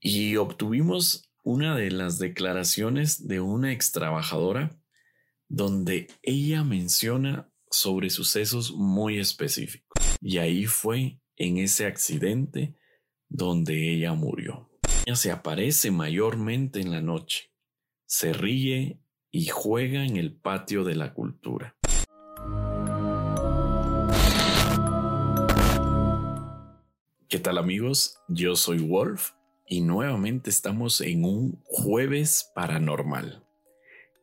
y obtuvimos una de las declaraciones de una ex trabajadora donde ella menciona sobre sucesos muy específicos. Y ahí fue en ese accidente donde ella murió. Ella se aparece mayormente en la noche, se ríe y juega en el patio de la cultura. ¿Qué tal amigos? Yo soy Wolf y nuevamente estamos en un jueves paranormal.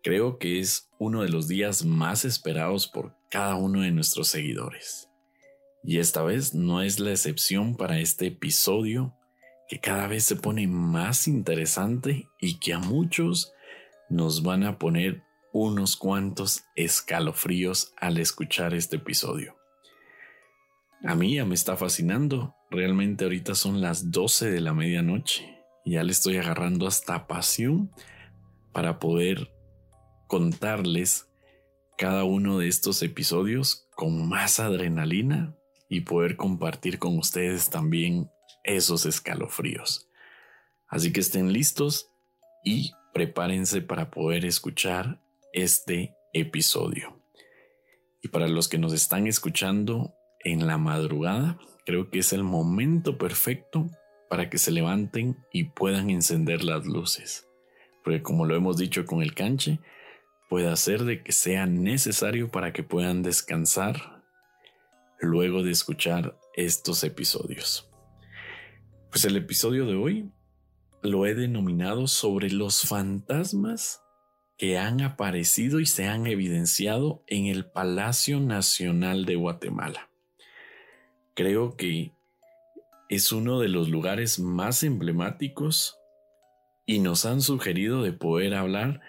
Creo que es uno de los días más esperados por cada uno de nuestros seguidores. Y esta vez no es la excepción para este episodio que cada vez se pone más interesante y que a muchos nos van a poner unos cuantos escalofríos al escuchar este episodio. A mí ya me está fascinando. Realmente ahorita son las 12 de la medianoche. Y ya le estoy agarrando hasta pasión para poder contarles cada uno de estos episodios con más adrenalina y poder compartir con ustedes también esos escalofríos. Así que estén listos y prepárense para poder escuchar este episodio. Y para los que nos están escuchando en la madrugada, creo que es el momento perfecto para que se levanten y puedan encender las luces. Porque como lo hemos dicho con el canche, puede hacer de que sea necesario para que puedan descansar luego de escuchar estos episodios. Pues el episodio de hoy lo he denominado sobre los fantasmas que han aparecido y se han evidenciado en el Palacio Nacional de Guatemala. Creo que es uno de los lugares más emblemáticos y nos han sugerido de poder hablar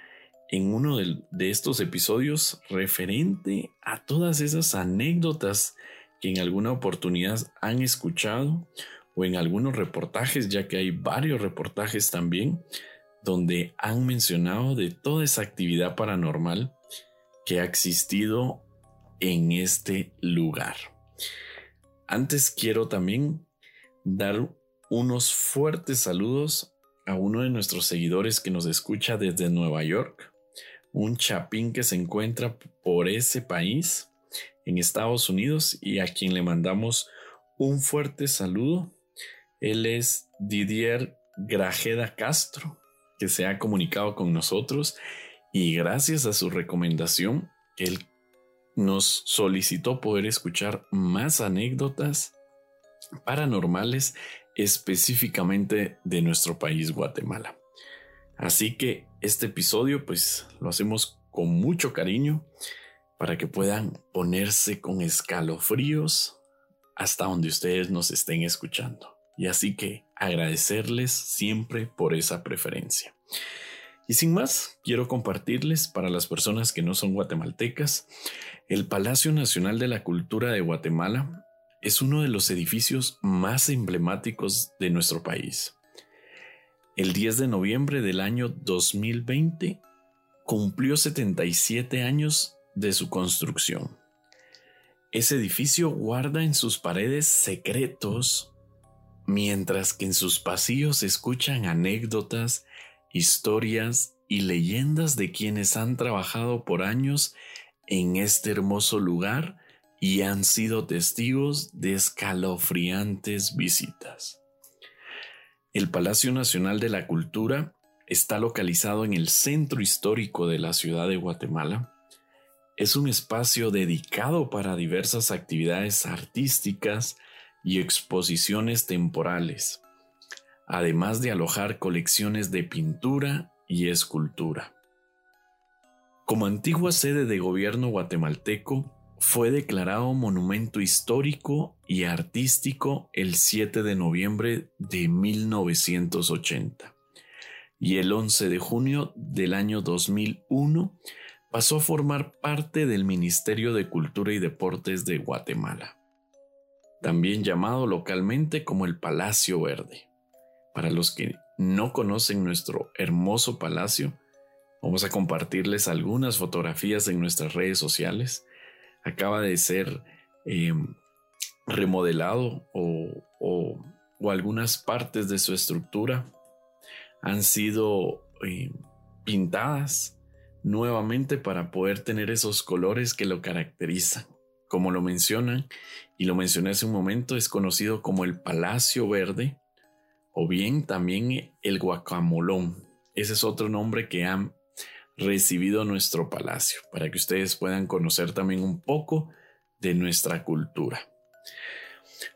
en uno de, estos episodios referente a todas esas anécdotas que en alguna oportunidad han escuchado o en algunos reportajes, ya que hay varios reportajes también donde han mencionado de toda esa actividad paranormal que ha existido en este lugar. Antes quiero también dar unos fuertes saludos a uno de nuestros seguidores que nos escucha desde Nueva York, un chapín que se encuentra por ese país en Estados Unidos y a quien le mandamos un fuerte saludo. Él es Didier Grajeda Castro, que se ha comunicado con nosotros y gracias a su recomendación, él nos solicitó poder escuchar más anécdotas paranormales específicamente de nuestro país Guatemala. Así que este episodio pues lo hacemos con mucho cariño para que puedan ponerse con escalofríos hasta donde ustedes nos estén escuchando. Y así que agradecerles siempre por esa preferencia. Y sin más, quiero compartirles para las personas que no son guatemaltecas, el Palacio Nacional de la Cultura de Guatemala es uno de los edificios más emblemáticos de nuestro país. El 10 de noviembre del año 2020 cumplió 77 años de su construcción. Ese edificio guarda en sus paredes secretos, mientras que en sus pasillos se escuchan anécdotas historias y leyendas de quienes han trabajado por años en este hermoso lugar y han sido testigos de escalofriantes visitas. El Palacio Nacional de la Cultura está localizado en el centro histórico de la ciudad de Guatemala. Es un espacio dedicado para diversas actividades artísticas y exposiciones temporales además de alojar colecciones de pintura y escultura. Como antigua sede de gobierno guatemalteco, fue declarado monumento histórico y artístico el 7 de noviembre de 1980 y el 11 de junio del año 2001 pasó a formar parte del Ministerio de Cultura y Deportes de Guatemala, también llamado localmente como el Palacio Verde. Para los que no conocen nuestro hermoso palacio, vamos a compartirles algunas fotografías en nuestras redes sociales. Acaba de ser eh, remodelado o, o algunas partes de su estructura han sido eh, pintadas nuevamente para poder tener esos colores que lo caracterizan. Como lo mencionan, y lo mencioné hace un momento, es conocido como el Palacio Verde o bien también el Guacamolón. Ese es otro nombre que han recibido nuestro palacio, para que ustedes puedan conocer también un poco de nuestra cultura.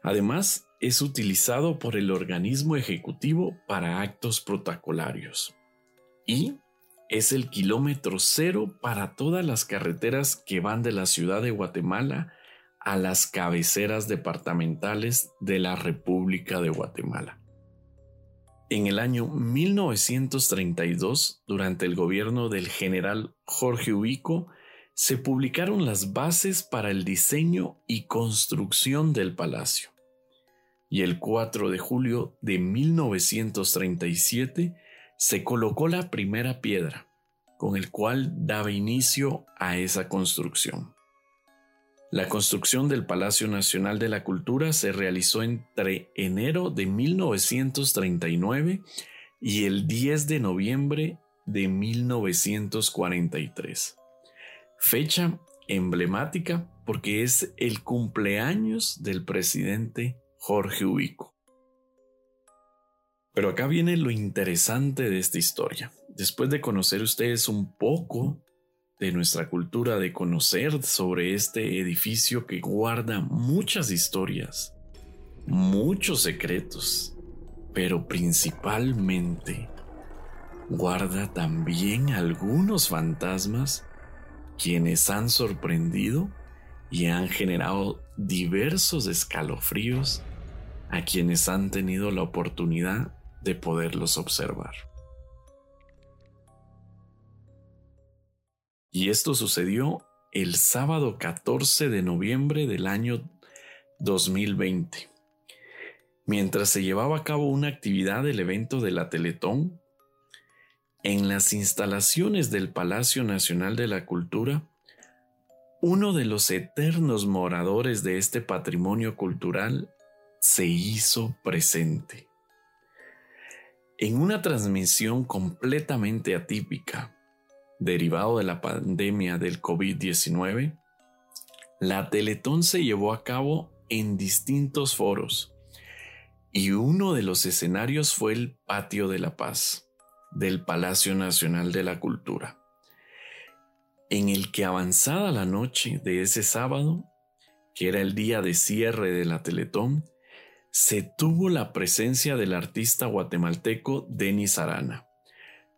Además, es utilizado por el organismo ejecutivo para actos protocolarios y es el kilómetro cero para todas las carreteras que van de la ciudad de Guatemala a las cabeceras departamentales de la República de Guatemala. En el año 1932, durante el gobierno del general Jorge Ubico, se publicaron las bases para el diseño y construcción del palacio. Y el 4 de julio de 1937 se colocó la primera piedra, con el cual daba inicio a esa construcción. La construcción del Palacio Nacional de la Cultura se realizó entre enero de 1939 y el 10 de noviembre de 1943. Fecha emblemática porque es el cumpleaños del presidente Jorge Ubico. Pero acá viene lo interesante de esta historia. Después de conocer ustedes un poco de nuestra cultura, de conocer sobre este edificio que guarda muchas historias, muchos secretos, pero principalmente guarda también algunos fantasmas quienes han sorprendido y han generado diversos escalofríos a quienes han tenido la oportunidad de poderlos observar. Y esto sucedió el sábado 14 de noviembre del año 2020. Mientras se llevaba a cabo una actividad del evento de la Teletón, en las instalaciones del Palacio Nacional de la Cultura, uno de los eternos moradores de este patrimonio cultural se hizo presente. En una transmisión completamente atípica, derivado de la pandemia del COVID-19, la Teletón se llevó a cabo en distintos foros y uno de los escenarios fue el Patio de la Paz del Palacio Nacional de la Cultura, en el que avanzada la noche de ese sábado, que era el día de cierre de la Teletón, se tuvo la presencia del artista guatemalteco Denis Arana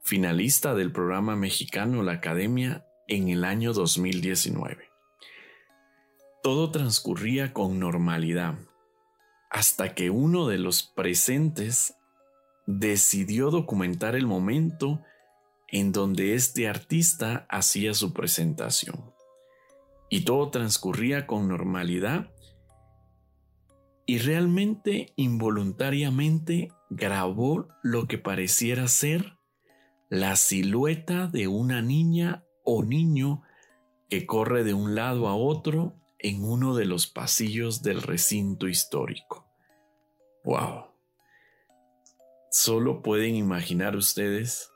finalista del programa mexicano La Academia en el año 2019. Todo transcurría con normalidad, hasta que uno de los presentes decidió documentar el momento en donde este artista hacía su presentación. Y todo transcurría con normalidad y realmente involuntariamente grabó lo que pareciera ser la silueta de una niña o niño que corre de un lado a otro en uno de los pasillos del recinto histórico. ¡Wow! Solo pueden imaginar ustedes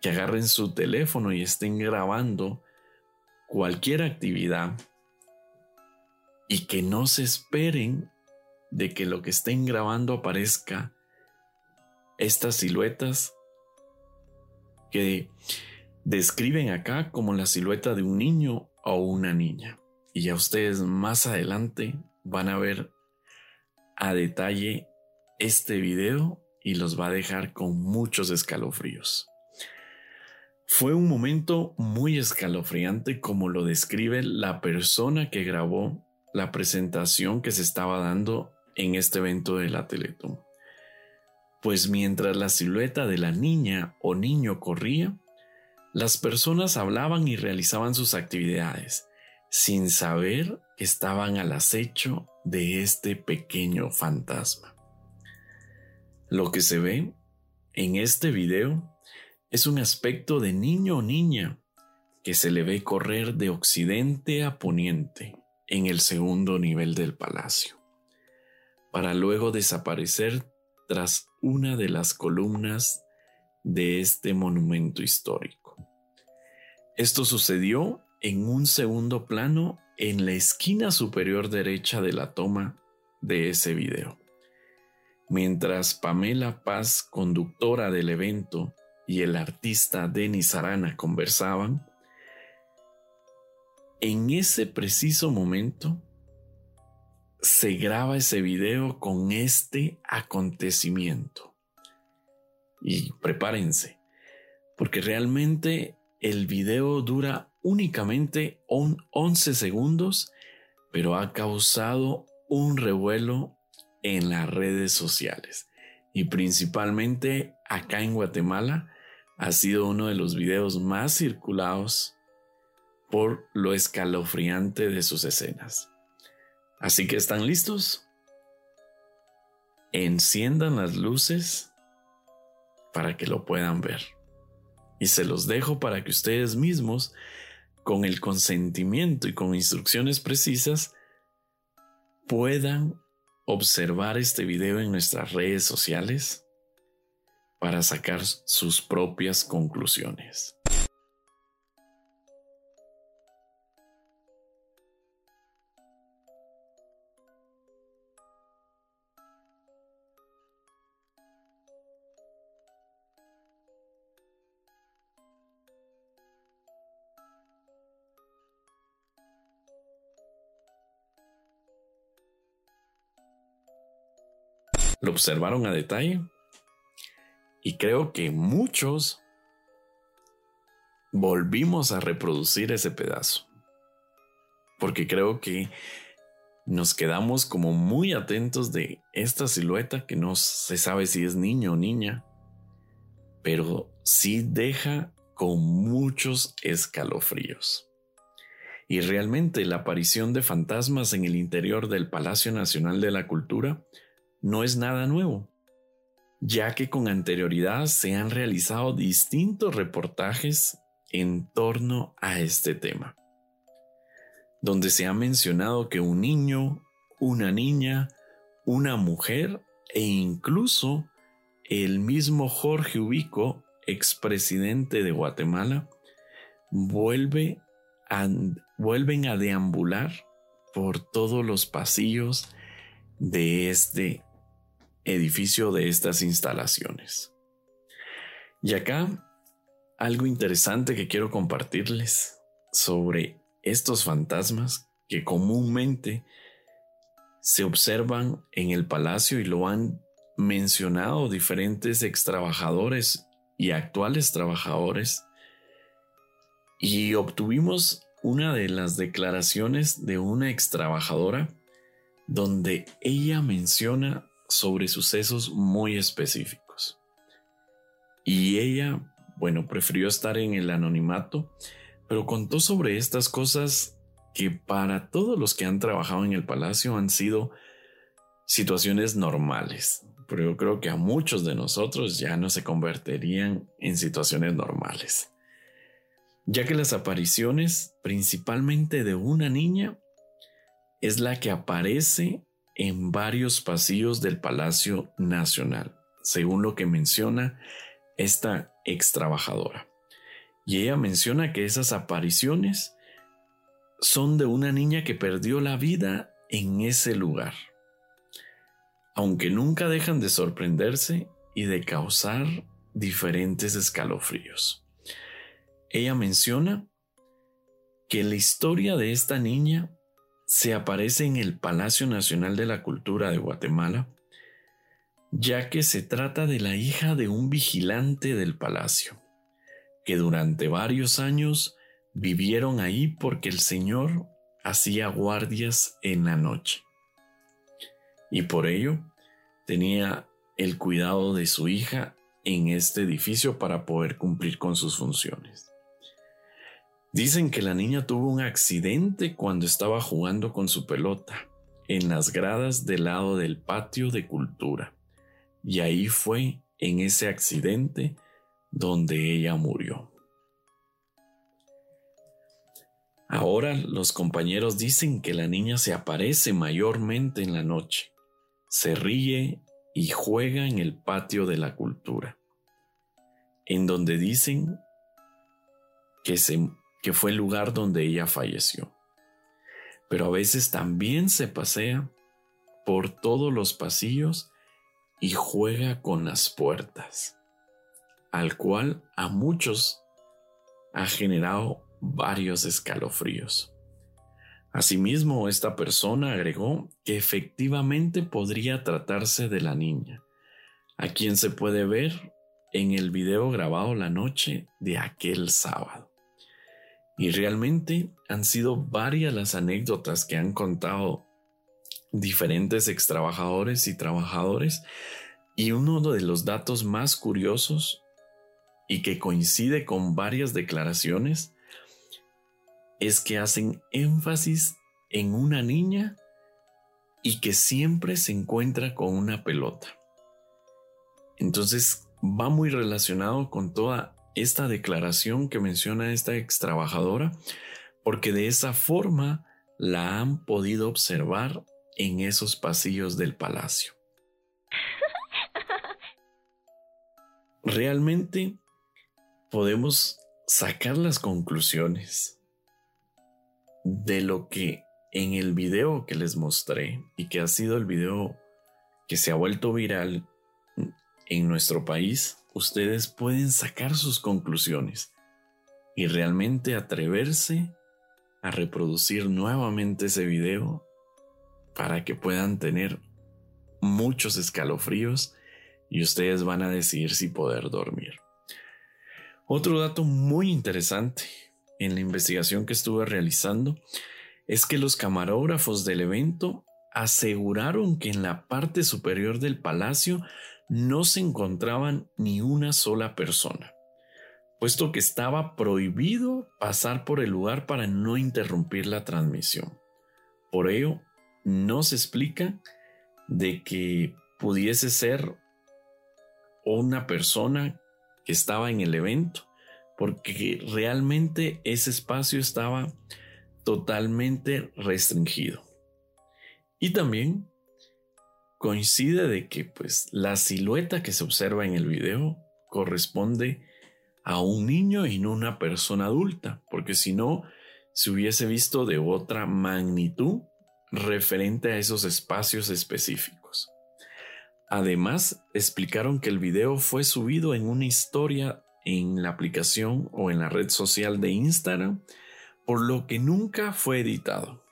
que agarren su teléfono y estén grabando cualquier actividad y que no se esperen de que lo que estén grabando aparezca estas siluetas que describen acá como la silueta de un niño o una niña. Y ya ustedes más adelante van a ver a detalle este video y los va a dejar con muchos escalofríos. Fue un momento muy escalofriante como lo describe la persona que grabó la presentación que se estaba dando en este evento de la Teletón pues mientras la silueta de la niña o niño corría, las personas hablaban y realizaban sus actividades, sin saber que estaban al acecho de este pequeño fantasma. Lo que se ve en este video es un aspecto de niño o niña que se le ve correr de occidente a poniente en el segundo nivel del palacio, para luego desaparecer tras una de las columnas de este monumento histórico. Esto sucedió en un segundo plano en la esquina superior derecha de la toma de ese video. Mientras Pamela Paz, conductora del evento, y el artista Denis Arana conversaban, en ese preciso momento se graba ese video con este acontecimiento. Y prepárense, porque realmente el video dura únicamente 11 segundos, pero ha causado un revuelo en las redes sociales y principalmente acá en Guatemala ha sido uno de los videos más circulados por lo escalofriante de sus escenas. Así que están listos. Enciendan las luces para que lo puedan ver. Y se los dejo para que ustedes mismos, con el consentimiento y con instrucciones precisas, puedan observar este video en nuestras redes sociales para sacar sus propias conclusiones. Lo observaron a detalle y creo que muchos volvimos a reproducir ese pedazo. Porque creo que nos quedamos como muy atentos de esta silueta que no se sabe si es niño o niña, pero sí deja con muchos escalofríos. Y realmente la aparición de fantasmas en el interior del Palacio Nacional de la Cultura no es nada nuevo, ya que con anterioridad se han realizado distintos reportajes en torno a este tema, donde se ha mencionado que un niño, una niña, una mujer e incluso el mismo Jorge Ubico, expresidente de Guatemala, vuelve vuelven a deambular por todos los pasillos de este edificio de estas instalaciones. Y acá, algo interesante que quiero compartirles sobre estos fantasmas que comúnmente se observan en el palacio y lo han mencionado diferentes extrabajadores y actuales trabajadores. Y obtuvimos una de las declaraciones de una extrabajadora donde ella menciona sobre sucesos muy específicos. Y ella, bueno, prefirió estar en el anonimato, pero contó sobre estas cosas que para todos los que han trabajado en el palacio han sido situaciones normales, pero yo creo que a muchos de nosotros ya no se convertirían en situaciones normales, ya que las apariciones, principalmente de una niña, es la que aparece en varios pasillos del Palacio Nacional, según lo que menciona esta ex trabajadora. Y ella menciona que esas apariciones son de una niña que perdió la vida en ese lugar, aunque nunca dejan de sorprenderse y de causar diferentes escalofríos. Ella menciona que la historia de esta niña se aparece en el Palacio Nacional de la Cultura de Guatemala, ya que se trata de la hija de un vigilante del palacio, que durante varios años vivieron ahí porque el señor hacía guardias en la noche. Y por ello tenía el cuidado de su hija en este edificio para poder cumplir con sus funciones. Dicen que la niña tuvo un accidente cuando estaba jugando con su pelota en las gradas del lado del patio de cultura. Y ahí fue en ese accidente donde ella murió. Ahora los compañeros dicen que la niña se aparece mayormente en la noche, se ríe y juega en el patio de la cultura, en donde dicen que, se, que fue el lugar donde ella falleció. Pero a veces también se pasea por todos los pasillos y juega con las puertas, al cual a muchos ha generado varios escalofríos. Asimismo, esta persona agregó que efectivamente podría tratarse de la niña, a quien se puede ver en el video grabado la noche de aquel sábado. Y realmente han sido varias las anécdotas que han contado diferentes extrabajadores y trabajadores y uno de los datos más curiosos y que coincide con varias declaraciones es que hacen énfasis en una niña y que siempre se encuentra con una pelota. Entonces va muy relacionado con toda esta declaración que menciona esta ex trabajadora, porque de esa forma la han podido observar en esos pasillos del palacio. Realmente podemos sacar las conclusiones de lo que en el video que les mostré y que ha sido el video que se ha vuelto viral en nuestro país, ustedes pueden sacar sus conclusiones y realmente atreverse a reproducir nuevamente ese video para que puedan tener muchos escalofríos y ustedes van a decidir si poder dormir. Otro dato muy interesante en la investigación que estuve realizando es que los camarógrafos del evento aseguraron que en la parte superior del palacio no se encontraban ni una sola persona, puesto que estaba prohibido pasar por el lugar para no interrumpir la transmisión. Por ello, no se explica de que pudiese ser una persona que estaba en el evento, porque realmente ese espacio estaba totalmente restringido. Y también coincide de que pues la silueta que se observa en el video corresponde a un niño y no una persona adulta, porque si no se hubiese visto de otra magnitud referente a esos espacios específicos. Además, explicaron que el video fue subido en una historia en la aplicación o en la red social de Instagram, por lo que nunca fue editado.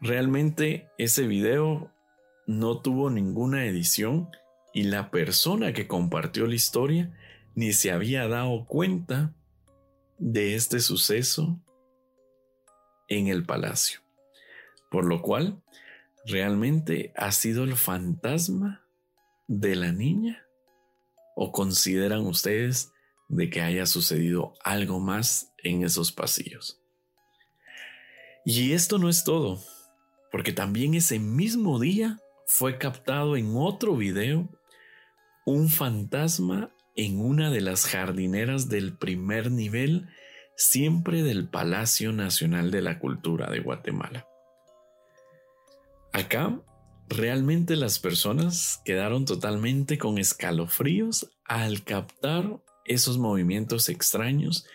Realmente ese video no tuvo ninguna edición y la persona que compartió la historia ni se había dado cuenta de este suceso en el palacio. Por lo cual, ¿realmente ha sido el fantasma de la niña? ¿O consideran ustedes de que haya sucedido algo más en esos pasillos? Y esto no es todo, porque también ese mismo día fue captado en otro video un fantasma en una de las jardineras del primer nivel, siempre del Palacio Nacional de la Cultura de Guatemala. Acá realmente las personas quedaron totalmente con escalofríos al captar esos movimientos extraños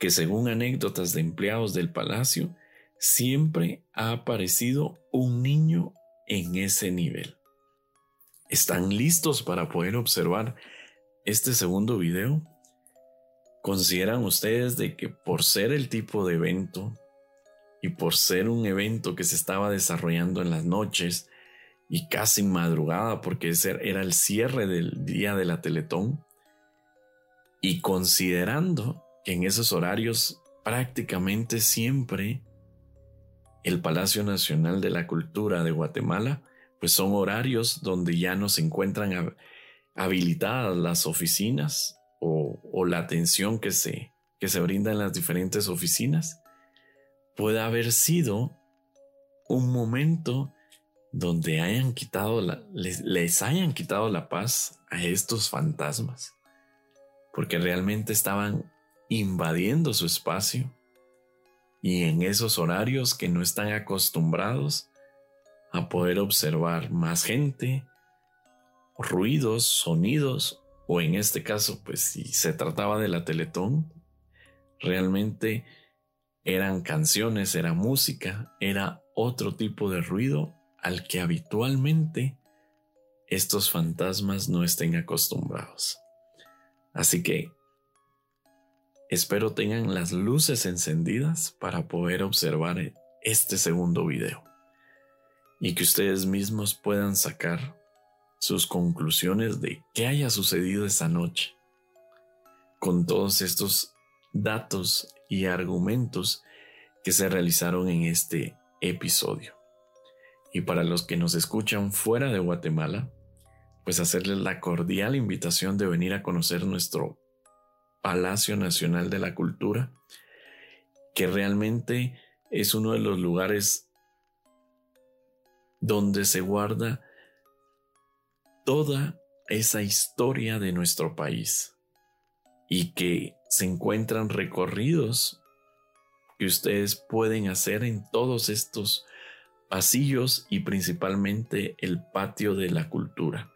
que según anécdotas de empleados del palacio, siempre ha aparecido un niño en ese nivel. ¿Están listos para poder observar este segundo video? ¿Consideran ustedes de que por ser el tipo de evento y por ser un evento que se estaba desarrollando en las noches y casi madrugada porque era el cierre del día de la Teletón y considerando que en esos horarios prácticamente siempre el Palacio Nacional de la Cultura de Guatemala, pues son horarios donde ya no se encuentran habilitadas las oficinas o, la atención que se, que se brinda en las diferentes oficinas. Puede haber sido un momento donde hayan quitado les hayan quitado la paz a estos fantasmas, porque realmente estaban invadiendo su espacio y en esos horarios que no están acostumbrados a poder observar más gente ruidos, sonidos, o en este caso, pues si se trataba de la Teletón, realmente eran canciones, era música, era otro tipo de ruido al que habitualmente estos fantasmas no estén acostumbrados. Así que espero tengan las luces encendidas para poder observar este segundo video y que ustedes mismos puedan sacar sus conclusiones de qué haya sucedido esa noche con todos estos datos y argumentos que se realizaron en este episodio. Y para los que nos escuchan fuera de Guatemala, pues hacerles la cordial invitación de venir a conocer nuestro Palacio Nacional de la Cultura, que realmente es uno de los lugares donde se guarda toda esa historia de nuestro país y que se encuentran recorridos que ustedes pueden hacer en todos estos pasillos y principalmente el patio de la cultura,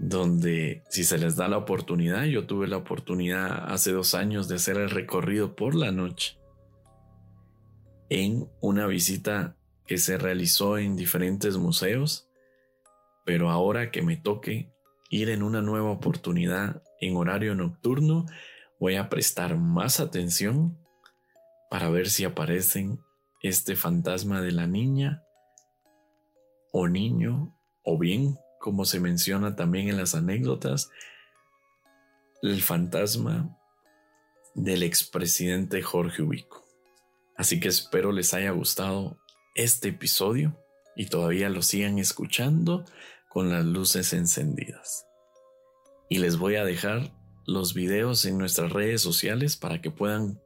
donde si se les da la oportunidad, yo tuve la oportunidad hace dos años de hacer el recorrido por la noche en una visita que se realizó en diferentes museos, pero ahora que me toque ir en una nueva oportunidad en horario nocturno, voy a prestar más atención para ver si aparecen este fantasma de la niña o niño, o bien, como se menciona también en las anécdotas, el fantasma del expresidente Jorge Ubico. Así que espero les haya gustado este episodio y todavía lo sigan escuchando con las luces encendidas. Y les voy a dejar los videos en nuestras redes sociales para que puedan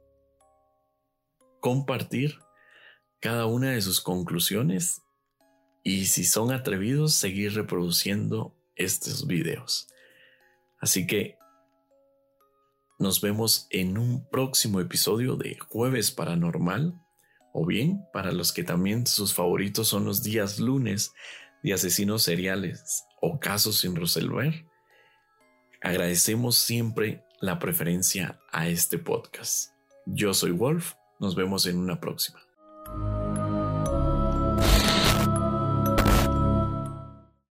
compartir cada una de sus conclusiones y si son atrevidos seguir reproduciendo estos videos. Así que nos vemos en un próximo episodio de Jueves Paranormal o bien para los que también sus favoritos son los días lunes de asesinos seriales o casos sin resolver. Agradecemos siempre la preferencia a este podcast. Yo soy Wolf nos vemos en una próxima.